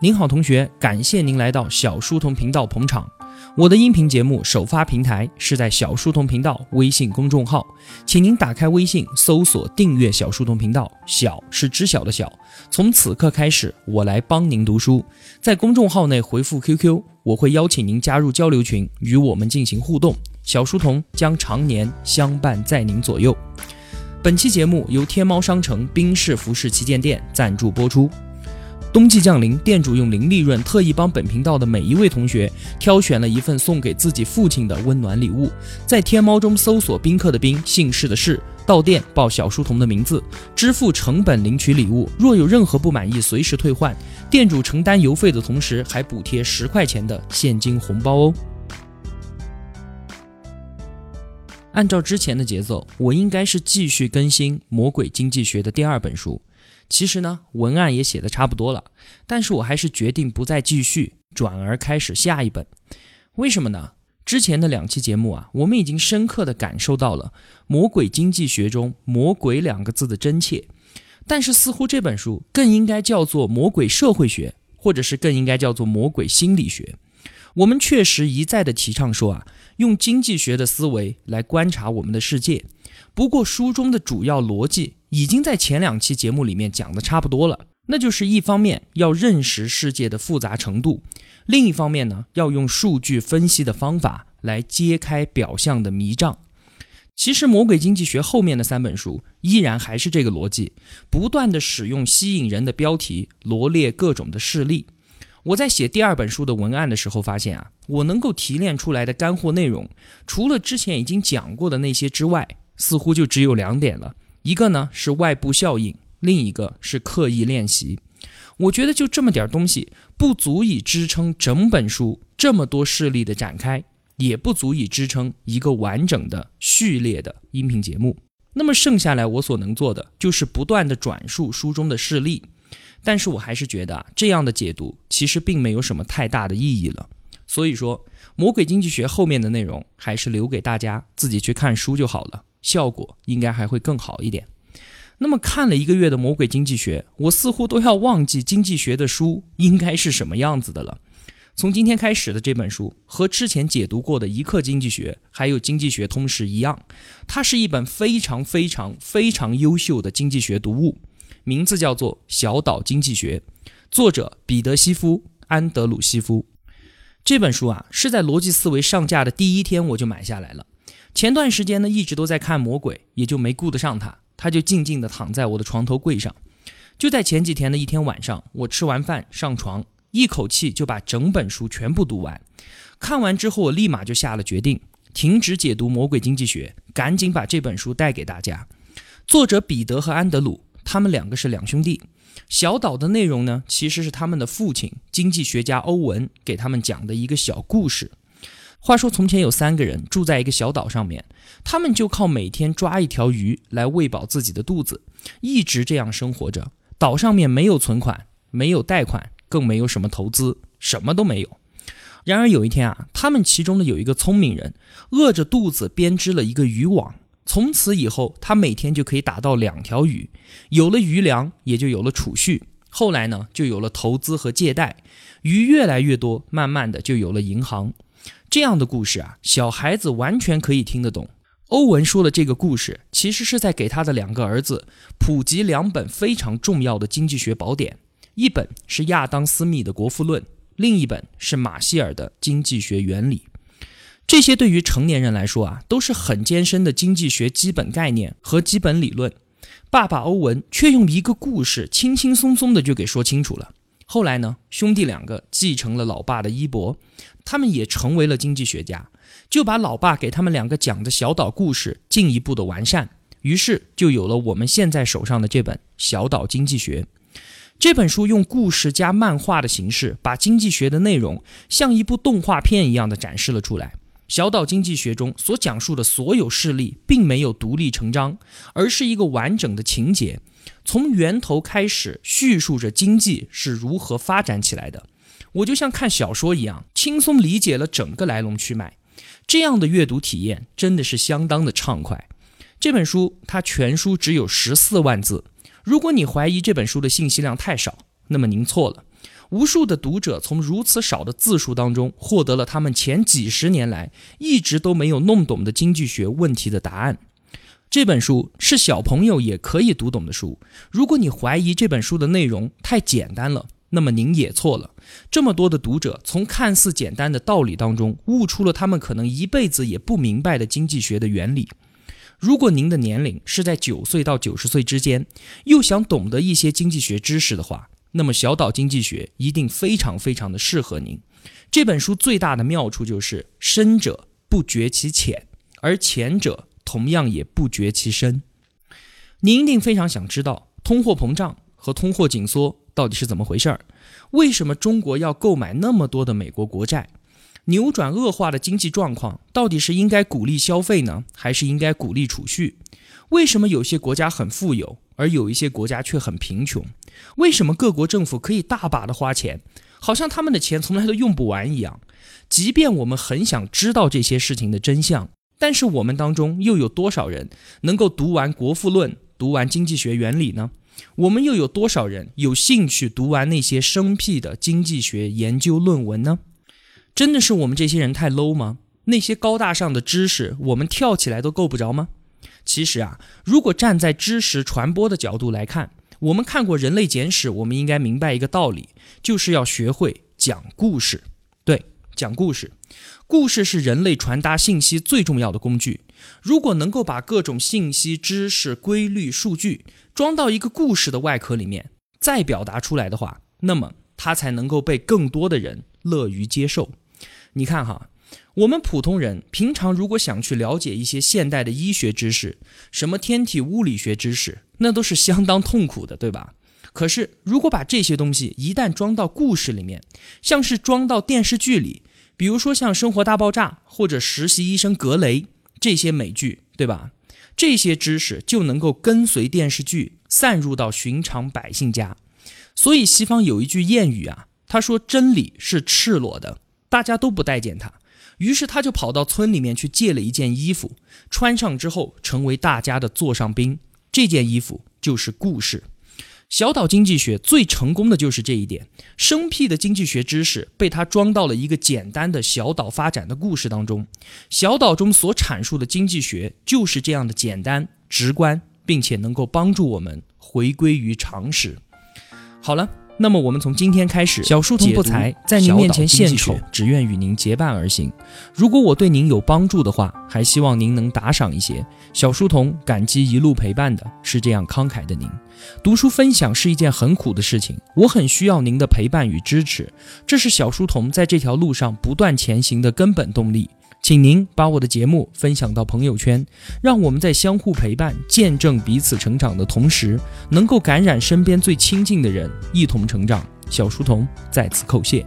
您好，同学，感谢您来到小书童频道捧场。我的音频节目首发平台是在小书童频道微信公众号，请您打开微信搜索订阅小书童频道，小是知晓的小。从此刻开始，我来帮您读书。在公众号内回复 QQ，我会邀请您加入交流群，与我们进行互动。小书童将常年相伴在您左右。本期节目由天猫商城冰室服饰旗舰店赞助播出。冬季降临，店主用零利润特意帮本频道的每一位同学挑选了一份送给自己父亲的温暖礼物。在天猫中搜索“宾客”的宾，姓氏的氏，到店报小书童的名字，支付成本领取礼物。若有任何不满意，随时退换。店主承担邮费的同时，还补贴十块钱的现金红包哦。按照之前的节奏，我应该是继续更新《魔鬼经济学》的第二本书。其实呢，文案也写的差不多了，但是我还是决定不再继续，转而开始下一本。为什么呢？之前的两期节目啊，我们已经深刻的感受到了《魔鬼经济学》中“魔鬼”两个字的真切，但是似乎这本书更应该叫做《魔鬼社会学》，或者是更应该叫做《魔鬼心理学》。我们确实一再的提倡说啊，用经济学的思维来观察我们的世界。不过书中的主要逻辑已经在前两期节目里面讲的差不多了，那就是一方面要认识世界的复杂程度，另一方面呢要用数据分析的方法来揭开表象的迷障。其实《魔鬼经济学》后面的三本书依然还是这个逻辑，不断的使用吸引人的标题罗列各种的事例。我在写第二本书的文案的时候，发现啊，我能够提炼出来的干货内容，除了之前已经讲过的那些之外，似乎就只有两点了。一个呢是外部效应，另一个是刻意练习。我觉得就这么点东西，不足以支撑整本书这么多事例的展开，也不足以支撑一个完整的序列的音频节目。那么剩下来我所能做的，就是不断的转述书中的事例。但是我还是觉得啊，这样的解读其实并没有什么太大的意义了。所以说，《魔鬼经济学》后面的内容还是留给大家自己去看书就好了，效果应该还会更好一点。那么看了一个月的《魔鬼经济学》，我似乎都要忘记经济学的书应该是什么样子的了。从今天开始的这本书和之前解读过的一课经济学还有《经济学通识》一样，它是一本非常非常非常优秀的经济学读物。名字叫做《小岛经济学》，作者彼得·西夫、安德鲁·西夫。这本书啊，是在逻辑思维上架的第一天我就买下来了。前段时间呢，一直都在看《魔鬼》，也就没顾得上他。他就静静地躺在我的床头柜上。就在前几天的一天晚上，我吃完饭上床，一口气就把整本书全部读完。看完之后，我立马就下了决定，停止解读《魔鬼经济学》，赶紧把这本书带给大家。作者彼得和安德鲁。他们两个是两兄弟，小岛的内容呢，其实是他们的父亲经济学家欧文给他们讲的一个小故事。话说从前有三个人住在一个小岛上面，他们就靠每天抓一条鱼来喂饱自己的肚子，一直这样生活着。岛上面没有存款，没有贷款，更没有什么投资，什么都没有。然而有一天啊，他们其中的有一个聪明人，饿着肚子编织了一个渔网。从此以后，他每天就可以打到两条鱼，有了余粮，也就有了储蓄。后来呢，就有了投资和借贷，鱼越来越多，慢慢的就有了银行。这样的故事啊，小孩子完全可以听得懂。欧文说的这个故事，其实是在给他的两个儿子普及两本非常重要的经济学宝典，一本是亚当·斯密的《国富论》，另一本是马歇尔的《经济学原理》。这些对于成年人来说啊，都是很艰深的经济学基本概念和基本理论。爸爸欧文却用一个故事，轻轻松松的就给说清楚了。后来呢，兄弟两个继承了老爸的衣钵，他们也成为了经济学家，就把老爸给他们两个讲的小岛故事进一步的完善，于是就有了我们现在手上的这本《小岛经济学》。这本书用故事加漫画的形式，把经济学的内容像一部动画片一样的展示了出来。小岛经济学中所讲述的所有事例，并没有独立成章，而是一个完整的情节，从源头开始叙述着经济是如何发展起来的。我就像看小说一样，轻松理解了整个来龙去脉。这样的阅读体验真的是相当的畅快。这本书它全书只有十四万字，如果你怀疑这本书的信息量太少，那么您错了。无数的读者从如此少的字数当中获得了他们前几十年来一直都没有弄懂的经济学问题的答案。这本书是小朋友也可以读懂的书。如果你怀疑这本书的内容太简单了，那么您也错了。这么多的读者从看似简单的道理当中悟出了他们可能一辈子也不明白的经济学的原理。如果您的年龄是在九岁到九十岁之间，又想懂得一些经济学知识的话，那么小岛经济学一定非常非常的适合您。这本书最大的妙处就是深者不觉其浅，而浅者。同样也不觉其深。您一定非常想知道通货膨胀和通货紧缩到底是怎么回事儿？为什么中国要购买那么多的美国国债？扭转恶化的经济状况到底是应该鼓励消费呢，还是应该鼓励储蓄？为什么有些国家很富有，而有一些国家却很贫穷？为什么各国政府可以大把的花钱，好像他们的钱从来都用不完一样？即便我们很想知道这些事情的真相。但是我们当中又有多少人能够读完《国富论》、读完经济学原理呢？我们又有多少人有兴趣读完那些生僻的经济学研究论文呢？真的是我们这些人太 low 吗？那些高大上的知识，我们跳起来都够不着吗？其实啊，如果站在知识传播的角度来看，我们看过《人类简史》，我们应该明白一个道理，就是要学会讲故事。对，讲故事。故事是人类传达信息最重要的工具。如果能够把各种信息、知识、规律、数据装到一个故事的外壳里面，再表达出来的话，那么它才能够被更多的人乐于接受。你看哈，我们普通人平常如果想去了解一些现代的医学知识，什么天体物理学知识，那都是相当痛苦的，对吧？可是如果把这些东西一旦装到故事里面，像是装到电视剧里。比如说像《生活大爆炸》或者《实习医生格雷》这些美剧，对吧？这些知识就能够跟随电视剧散入到寻常百姓家。所以西方有一句谚语啊，他说真理是赤裸的，大家都不待见他。于是他就跑到村里面去借了一件衣服，穿上之后成为大家的座上宾。这件衣服就是故事。小岛经济学最成功的就是这一点，生僻的经济学知识被他装到了一个简单的小岛发展的故事当中。小岛中所阐述的经济学就是这样的简单、直观，并且能够帮助我们回归于常识。好了。那么我们从今天开始，小书童不才在您面前献丑，只愿与您结伴而行。如果我对您有帮助的话，还希望您能打赏一些。小书童感激一路陪伴的是这样慷慨的您。读书分享是一件很苦的事情，我很需要您的陪伴与支持，这是小书童在这条路上不断前行的根本动力。请您把我的节目分享到朋友圈，让我们在相互陪伴、见证彼此成长的同时，能够感染身边最亲近的人，一同成长。小书童在此叩谢。